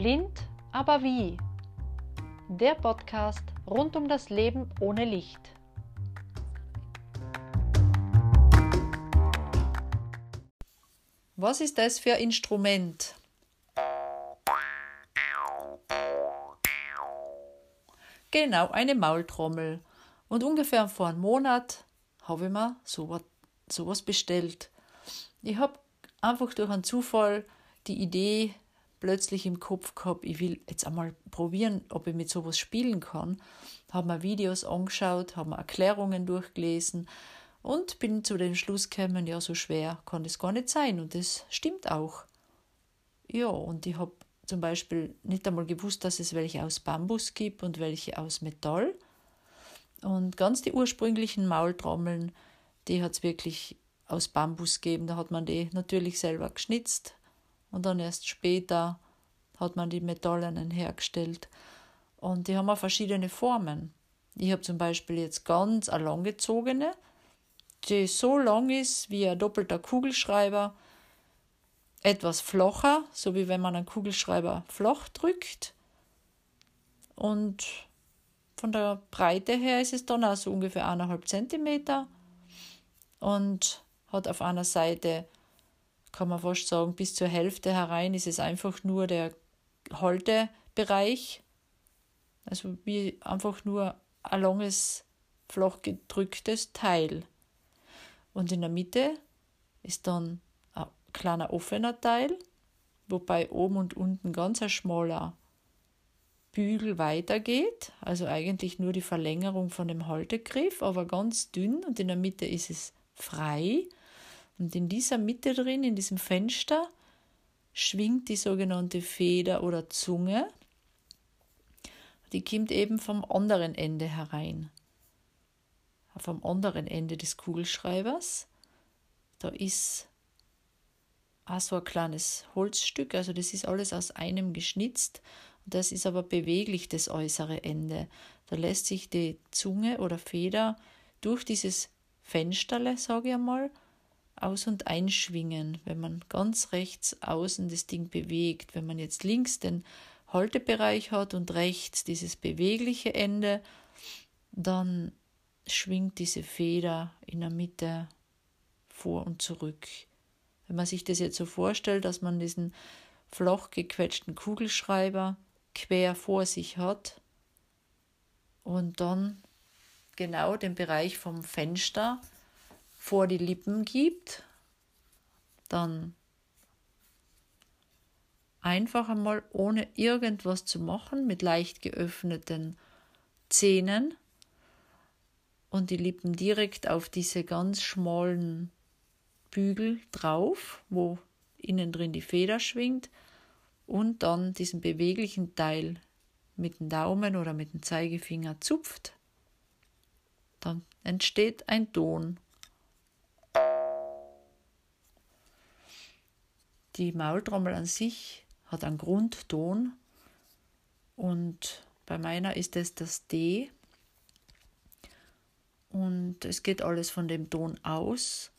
Blind, aber wie? Der Podcast rund um das Leben ohne Licht. Was ist das für ein Instrument? Genau, eine Maultrommel. Und ungefähr vor einem Monat habe ich mir sowas, sowas bestellt. Ich habe einfach durch einen Zufall die Idee plötzlich im Kopf gehabt, ich will jetzt einmal probieren, ob ich mit sowas spielen kann. Habe mir Videos angeschaut, habe mir Erklärungen durchgelesen und bin zu dem Schluss gekommen, ja, so schwer kann es gar nicht sein. Und das stimmt auch. Ja, und ich habe zum Beispiel nicht einmal gewusst, dass es welche aus Bambus gibt und welche aus Metall. Und ganz die ursprünglichen Maultrommeln, die hat es wirklich aus Bambus gegeben. Da hat man die natürlich selber geschnitzt und dann erst später hat man die metallenen hergestellt. Und die haben auch verschiedene Formen. Ich habe zum Beispiel jetzt ganz eine langgezogene, die so lang ist wie ein doppelter Kugelschreiber, etwas flacher, so wie wenn man einen Kugelschreiber flach drückt. Und von der Breite her ist es dann auch so ungefähr eineinhalb Zentimeter und hat auf einer Seite, kann man fast sagen, bis zur Hälfte herein ist es einfach nur der Haltebereich, also wie einfach nur ein langes, flach gedrücktes Teil. Und in der Mitte ist dann ein kleiner offener Teil, wobei oben und unten ganz ein schmaler Bügel weitergeht, also eigentlich nur die Verlängerung von dem Haltegriff, aber ganz dünn und in der Mitte ist es frei. Und in dieser Mitte drin, in diesem Fenster, schwingt die sogenannte Feder oder Zunge. Die kommt eben vom anderen Ende herein vom anderen Ende des Kugelschreibers. Da ist auch so ein kleines Holzstück, also das ist alles aus einem geschnitzt. Das ist aber beweglich, das äußere Ende. Da lässt sich die Zunge oder Feder durch dieses Fensterle, sage ich einmal, aus- und einschwingen, wenn man ganz rechts außen das Ding bewegt. Wenn man jetzt links den Haltebereich hat und rechts dieses bewegliche Ende, dann schwingt diese Feder in der Mitte vor und zurück. Wenn man sich das jetzt so vorstellt, dass man diesen flach gequetschten Kugelschreiber quer vor sich hat und dann genau den Bereich vom Fenster vor die Lippen gibt, dann einfach einmal ohne irgendwas zu machen, mit leicht geöffneten Zähnen und die Lippen direkt auf diese ganz schmalen Bügel drauf, wo innen drin die Feder schwingt und dann diesen beweglichen Teil mit dem Daumen oder mit dem Zeigefinger zupft, dann entsteht ein Ton. Die Maultrommel an sich hat einen Grundton und bei meiner ist es das D und es geht alles von dem Ton aus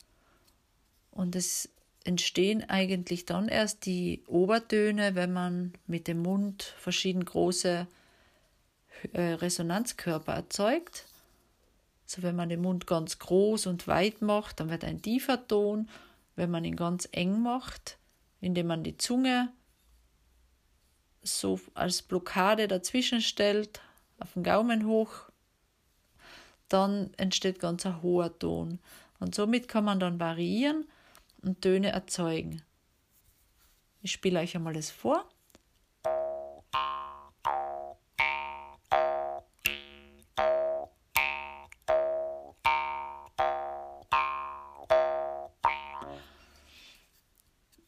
und es entstehen eigentlich dann erst die Obertöne, wenn man mit dem Mund verschieden große äh, Resonanzkörper erzeugt. So wenn man den Mund ganz groß und weit macht, dann wird ein tiefer Ton. Wenn man ihn ganz eng macht, indem man die Zunge so als Blockade dazwischen stellt, auf den Gaumen hoch dann entsteht ganz ein hoher Ton. Und somit kann man dann variieren und Töne erzeugen. Ich spiele euch einmal das vor.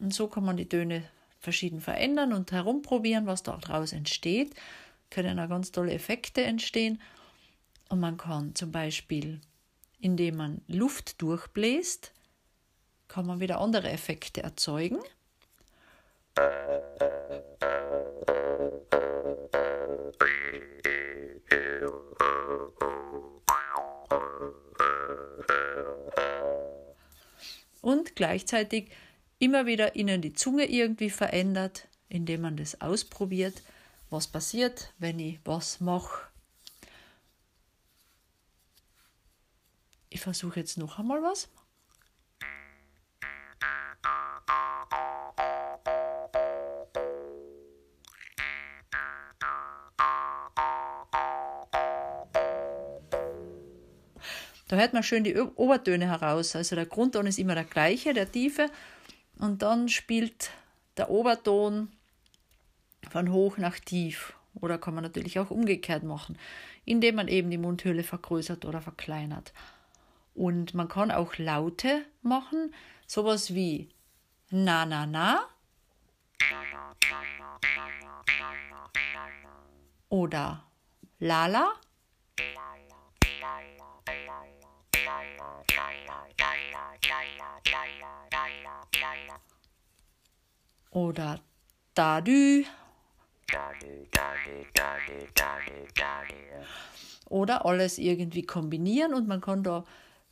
Und so kann man die Töne verschieden verändern und herumprobieren, was daraus entsteht. Können auch ganz tolle Effekte entstehen. Und man kann zum Beispiel, indem man Luft durchbläst, kann man wieder andere Effekte erzeugen. Und gleichzeitig immer wieder innen die Zunge irgendwie verändert, indem man das ausprobiert, was passiert, wenn ich was mache. Ich versuche jetzt noch einmal was. Da hört man schön die Obertöne heraus. Also der Grundton ist immer der gleiche, der tiefe. Und dann spielt der Oberton von hoch nach tief. Oder kann man natürlich auch umgekehrt machen, indem man eben die Mundhöhle vergrößert oder verkleinert. Und man kann auch Laute machen, sowas wie na na na oder lala oder Dadü. Oder alles irgendwie kombinieren und man kann da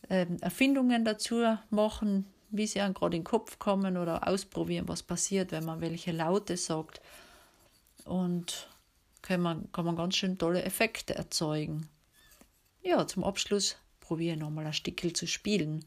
ähm, Erfindungen dazu machen, wie sie einem gerade in den Kopf kommen oder ausprobieren, was passiert, wenn man welche Laute sagt. Und kann man, kann man ganz schön tolle Effekte erzeugen. Ja, zum Abschluss probiere nochmal ein Stickel zu spielen.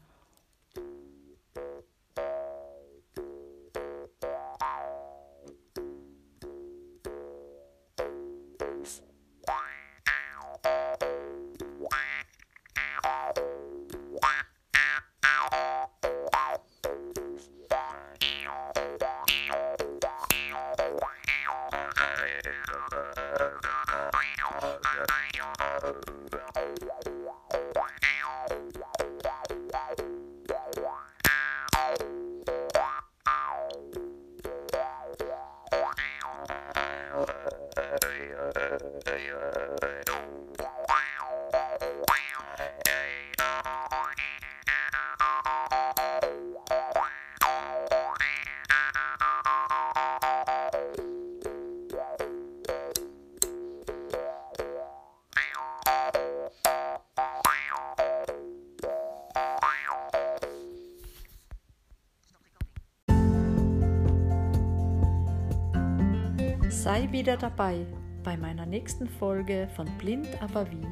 Sei wieder dabei bei meiner nächsten Folge von Blind aber wie